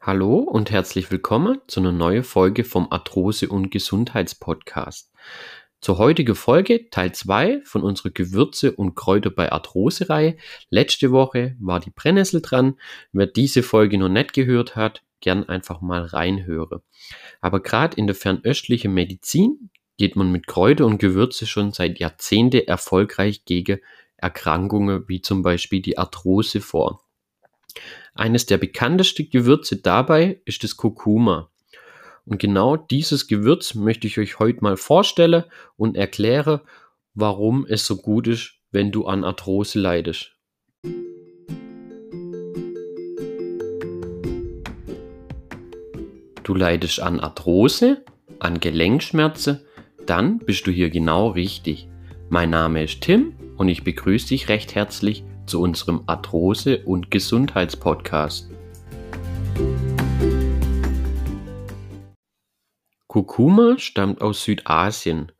Hallo und herzlich willkommen zu einer neuen Folge vom Arthrose- und Gesundheitspodcast. Zur heutigen Folge Teil 2 von unserer Gewürze und Kräuter bei Arthrose-Reihe. Letzte Woche war die Brennnessel dran. Wer diese Folge noch nicht gehört hat, gern einfach mal reinhören. Aber gerade in der fernöstlichen Medizin geht man mit Kräuter und Gewürze schon seit Jahrzehnten erfolgreich gegen Erkrankungen wie zum Beispiel die Arthrose vor. Eines der bekanntesten Gewürze dabei ist das Kurkuma. Und genau dieses Gewürz möchte ich euch heute mal vorstellen und erkläre, warum es so gut ist, wenn du an Arthrose leidest. Du leidest an Arthrose, an Gelenkschmerzen, dann bist du hier genau richtig. Mein Name ist Tim und ich begrüße dich recht herzlich zu unserem Arthrose- und Gesundheitspodcast. Kurkuma stammt aus Südasien.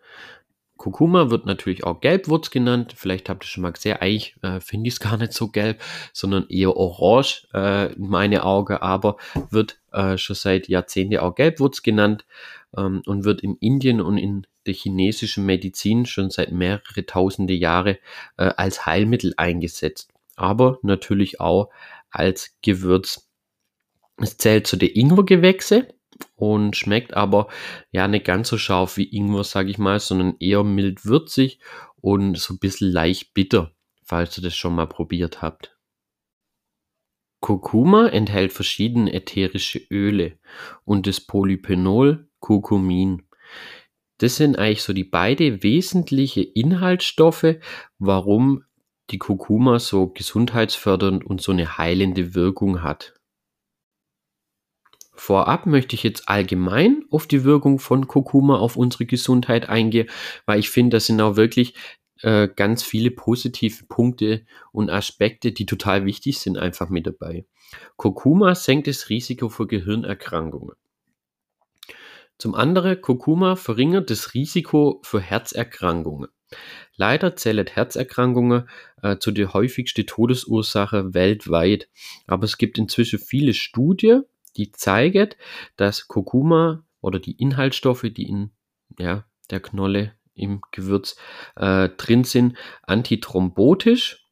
Kurkuma wird natürlich auch Gelbwurz genannt. Vielleicht habt ihr schon mal gesehen, eigentlich äh, finde ich es gar nicht so gelb, sondern eher orange äh, in meine Augen, aber wird äh, schon seit Jahrzehnten auch Gelbwurz genannt ähm, und wird in Indien und in der chinesischen Medizin schon seit mehrere tausende Jahre äh, als Heilmittel eingesetzt, aber natürlich auch als Gewürz. Es zählt zu den Ingwergewächse und schmeckt aber ja nicht ganz so scharf wie Ingwer, sage ich mal, sondern eher mild würzig und so ein bisschen leicht bitter, falls ihr das schon mal probiert habt. Kurkuma enthält verschiedene ätherische Öle und das Polyphenol Kurkumin. Das sind eigentlich so die beide wesentliche Inhaltsstoffe, warum die Kurkuma so gesundheitsfördernd und so eine heilende Wirkung hat. Vorab möchte ich jetzt allgemein auf die Wirkung von Kurkuma auf unsere Gesundheit eingehen, weil ich finde, das sind auch wirklich äh, ganz viele positive Punkte und Aspekte, die total wichtig sind, einfach mit dabei. Kurkuma senkt das Risiko für Gehirnerkrankungen. Zum anderen, Kurkuma verringert das Risiko für Herzerkrankungen. Leider zählen Herzerkrankungen äh, zu der häufigsten Todesursache weltweit. Aber es gibt inzwischen viele Studien, die zeigen, dass Kurkuma oder die Inhaltsstoffe, die in ja, der Knolle im Gewürz äh, drin sind, antithrombotisch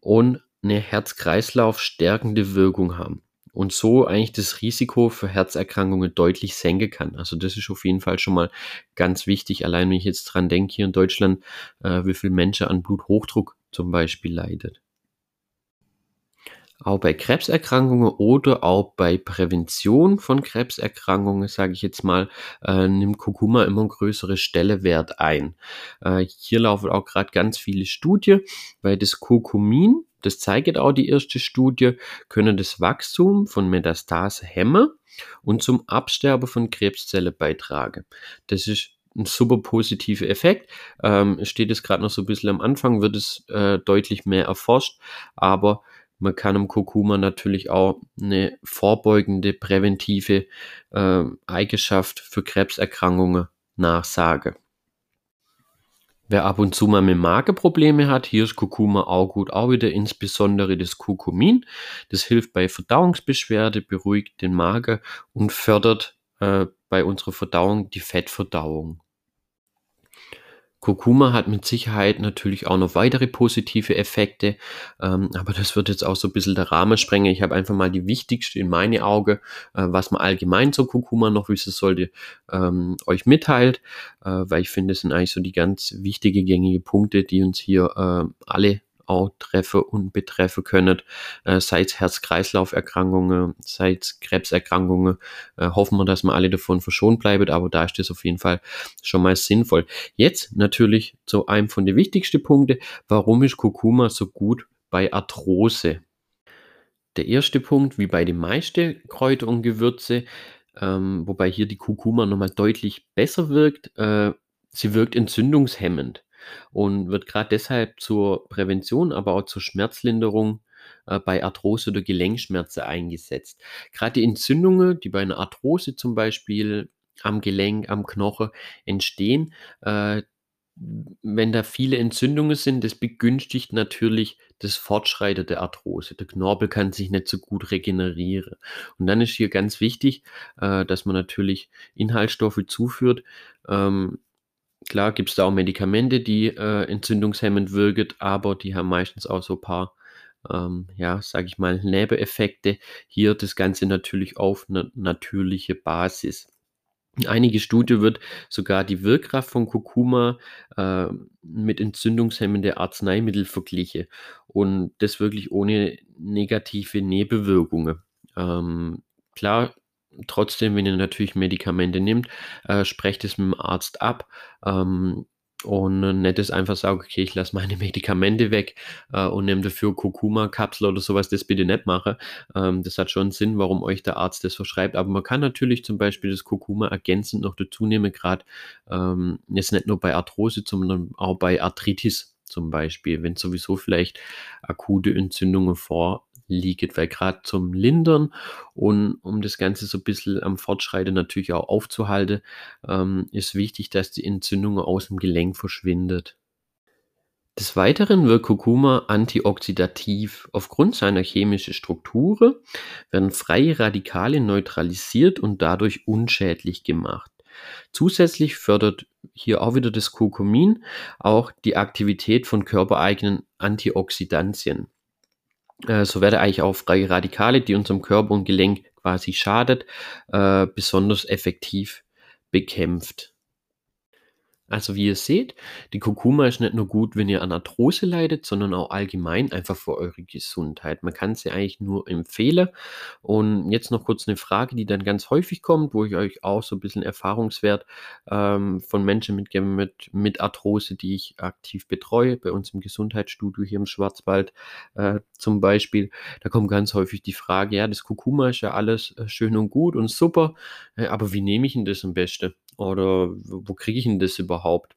und eine Herz-Kreislauf stärkende Wirkung haben und so eigentlich das Risiko für Herzerkrankungen deutlich senken kann. Also das ist auf jeden Fall schon mal ganz wichtig. Allein wenn ich jetzt dran denke, hier in Deutschland, äh, wie viele Menschen an Bluthochdruck zum Beispiel leidet. Auch bei Krebserkrankungen oder auch bei Prävention von Krebserkrankungen, sage ich jetzt mal, äh, nimmt Kurkuma immer einen größeren Stellewert ein. Äh, hier laufen auch gerade ganz viele Studien, weil das Kurkumin, das zeigt auch die erste Studie, können das Wachstum von Metastase hemmen und zum Absterben von Krebszellen beitragen. Das ist ein super positiver Effekt. Ähm, steht es gerade noch so ein bisschen am Anfang, wird es äh, deutlich mehr erforscht, aber man kann im Kurkuma natürlich auch eine vorbeugende, präventive äh, Eigenschaft für Krebserkrankungen nachsagen. Wer ab und zu mal mit Magenprobleme hat, hier ist Kurkuma auch gut, auch wieder insbesondere das Kurkumin. Das hilft bei Verdauungsbeschwerde, beruhigt den Magen und fördert äh, bei unserer Verdauung die Fettverdauung. Kurkuma hat mit Sicherheit natürlich auch noch weitere positive Effekte, ähm, aber das wird jetzt auch so ein bisschen der Rahmen sprengen. Ich habe einfach mal die wichtigste in meine Augen, äh, was man allgemein zur Kurkuma noch wissen sollte, ähm, euch mitteilt, äh, weil ich finde, das sind eigentlich so die ganz wichtige gängige Punkte, die uns hier äh, alle auch treffen und betreffen können, äh, sei es Herz-Kreislauf-Erkrankungen, sei es Krebserkrankungen. Äh, hoffen wir, dass wir alle davon verschont bleiben, aber da ist das auf jeden Fall schon mal sinnvoll. Jetzt natürlich zu einem von den wichtigsten Punkten, warum ist Kurkuma so gut bei Arthrose? Der erste Punkt, wie bei den meisten Kräuter und Gewürze, ähm, wobei hier die Kurkuma nochmal deutlich besser wirkt, äh, sie wirkt entzündungshemmend und wird gerade deshalb zur Prävention, aber auch zur Schmerzlinderung äh, bei Arthrose oder Gelenkschmerzen eingesetzt. Gerade die Entzündungen, die bei einer Arthrose zum Beispiel am Gelenk, am Knochen entstehen, äh, wenn da viele Entzündungen sind, das begünstigt natürlich das Fortschreiten der Arthrose. Der Knorpel kann sich nicht so gut regenerieren. Und dann ist hier ganz wichtig, äh, dass man natürlich Inhaltsstoffe zuführt. Klar gibt es da auch Medikamente, die äh, entzündungshemmend wirken, aber die haben meistens auch so ein paar, ähm, ja, sage ich mal, Nebeneffekte. Hier das Ganze natürlich auf eine natürliche Basis. In einige Studien wird sogar die Wirkkraft von Kurkuma äh, mit entzündungshemmenden Arzneimitteln verglichen und das wirklich ohne negative Nebenwirkungen. Ähm, klar, trotzdem, wenn ihr natürlich Medikamente nimmt, äh, sprecht es mit dem Arzt ab. Ähm, und nicht das einfach sagen, okay, ich lasse meine Medikamente weg äh, und nehme dafür Kurkuma-Kapsel oder sowas, das bitte nicht mache. Ähm, das hat schon Sinn, warum euch der Arzt das verschreibt. Aber man kann natürlich zum Beispiel das Kurkuma ergänzend noch dazu nehmen, gerade ähm, jetzt nicht nur bei Arthrose, sondern auch bei Arthritis zum Beispiel, wenn sowieso vielleicht akute Entzündungen vor liegt, weil gerade zum Lindern und um das Ganze so ein bisschen am Fortschreiten natürlich auch aufzuhalten, ähm, ist wichtig, dass die Entzündung aus dem Gelenk verschwindet. Des Weiteren wirkt Kurkuma antioxidativ. Aufgrund seiner chemischen Struktur werden freie Radikale neutralisiert und dadurch unschädlich gemacht. Zusätzlich fördert hier auch wieder das Kurkumin auch die Aktivität von körpereigenen Antioxidantien. Äh, so werden eigentlich auch freie Radikale, die unserem Körper und Gelenk quasi schadet, äh, besonders effektiv bekämpft. Also wie ihr seht, die Kurkuma ist nicht nur gut, wenn ihr an Arthrose leidet, sondern auch allgemein einfach für eure Gesundheit. Man kann sie eigentlich nur empfehlen. Und jetzt noch kurz eine Frage, die dann ganz häufig kommt, wo ich euch auch so ein bisschen Erfahrungswert ähm, von Menschen mitgebe mit, mit Arthrose, die ich aktiv betreue, bei uns im Gesundheitsstudio hier im Schwarzwald äh, zum Beispiel. Da kommt ganz häufig die Frage, ja, das Kurkuma ist ja alles äh, schön und gut und super, äh, aber wie nehme ich denn das am besten? Oder wo kriege ich denn das überhaupt?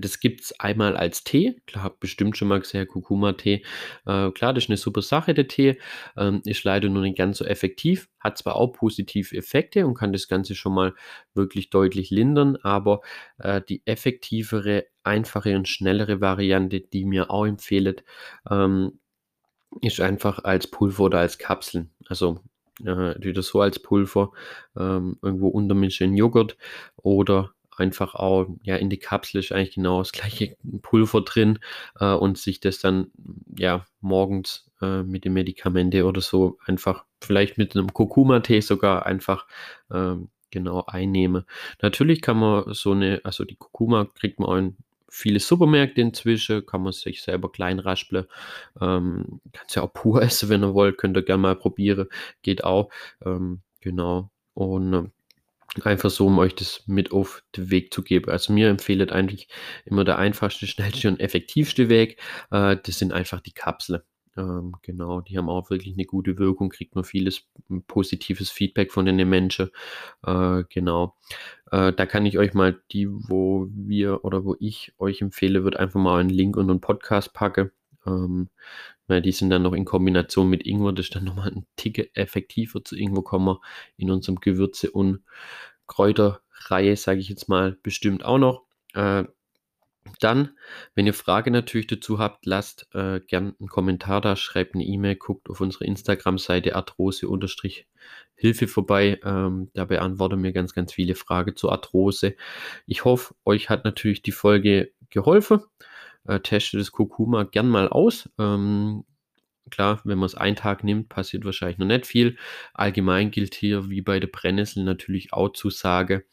Das gibt es einmal als Tee. Klar, habt bestimmt schon mal gesehen, Kurkuma-Tee. Äh, klar, das ist eine super Sache, der Tee. Ähm, ist leider nur nicht ganz so effektiv. Hat zwar auch positive Effekte und kann das Ganze schon mal wirklich deutlich lindern, aber äh, die effektivere, einfache und schnellere Variante, die mir auch empfehlet, ähm, ist einfach als Pulver oder als Kapseln. Also äh, wieder so als Pulver ähm, irgendwo untermischen in Joghurt oder einfach auch ja in die Kapsel ist eigentlich genau das gleiche Pulver drin äh, und sich das dann ja morgens äh, mit den Medikamente oder so einfach vielleicht mit einem Kurkuma-Tee sogar einfach ähm, genau einnehmen. Natürlich kann man so eine, also die Kurkuma kriegt man auch in viele Supermärkte inzwischen, kann man sich selber klein raspeln. Ähm, Kannst ja auch pur essen, wenn ihr wollt, könnt ihr gerne mal probieren. Geht auch. Ähm, genau. Und äh, einfach so, um euch das mit auf den Weg zu geben. Also mir empfehlt eigentlich immer der einfachste, schnellste und effektivste Weg. Äh, das sind einfach die Kapseln. Ähm, genau, die haben auch wirklich eine gute Wirkung, kriegt man vieles positives Feedback von den Menschen. Äh, genau. Äh, da kann ich euch mal die, wo wir oder wo ich euch empfehle, wird einfach mal einen Link und einen Podcast packen. Ähm, weil die sind dann noch in Kombination mit Ingwer, das ist dann nochmal ein Tick effektiver zu Ingwer kommen in unserem Gewürze- und Kräuterreihe, sage ich jetzt mal, bestimmt auch noch. Äh, dann, wenn ihr Frage natürlich dazu habt, lasst äh, gern einen Kommentar da, schreibt eine E-Mail, guckt auf unsere Instagram-Seite arthrose-hilfe vorbei. Ähm, da beantworten wir ganz, ganz viele Fragen zur Arthrose. Ich hoffe, euch hat natürlich die Folge geholfen. Äh, testet das Kurkuma gern mal aus. Ähm, klar, wenn man es einen Tag nimmt, passiert wahrscheinlich noch nicht viel. Allgemein gilt hier, wie bei der Brennnessel, natürlich auch Zusage.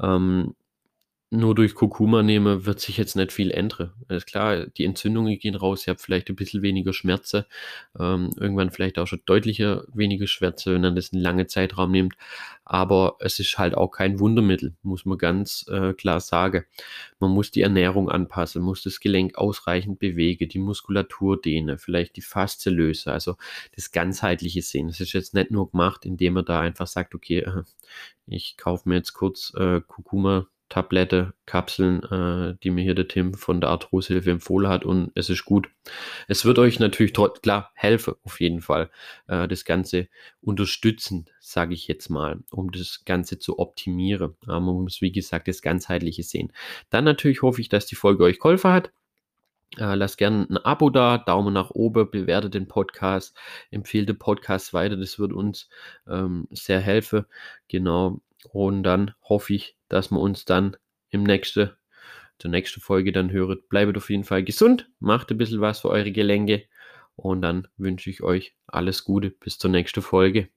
Ähm, nur durch Kurkuma nehme, wird sich jetzt nicht viel ändern. Alles klar, die Entzündungen gehen raus, ihr habt vielleicht ein bisschen weniger Schmerzen, ähm, irgendwann vielleicht auch schon deutlicher weniger Schmerzen, wenn man das einen langen Zeitraum nimmt. Aber es ist halt auch kein Wundermittel, muss man ganz äh, klar sagen. Man muss die Ernährung anpassen, muss das Gelenk ausreichend bewegen, die Muskulatur dehnen, vielleicht die Faszie lösen, also das ganzheitliche Sehen. Es ist jetzt nicht nur gemacht, indem man da einfach sagt, okay, ich kaufe mir jetzt kurz äh, Kurkuma Tablette, Kapseln, äh, die mir hier der Tim von der Arthrosehilfe empfohlen hat und es ist gut. Es wird euch natürlich klar helfen, auf jeden Fall, äh, das Ganze unterstützen, sage ich jetzt mal, um das Ganze zu optimieren. Aber man muss, wie gesagt, das Ganzheitliche sehen. Dann natürlich hoffe ich, dass die Folge euch geholfen hat. Äh, lasst gerne ein Abo da, Daumen nach oben, bewertet den Podcast, empfehlt den Podcast weiter, das wird uns ähm, sehr helfen. Genau. Und dann hoffe ich, dass wir uns dann im nächsten, zur nächsten Folge dann hören. Bleibt auf jeden Fall gesund, macht ein bisschen was für eure Gelenke und dann wünsche ich euch alles Gute bis zur nächsten Folge.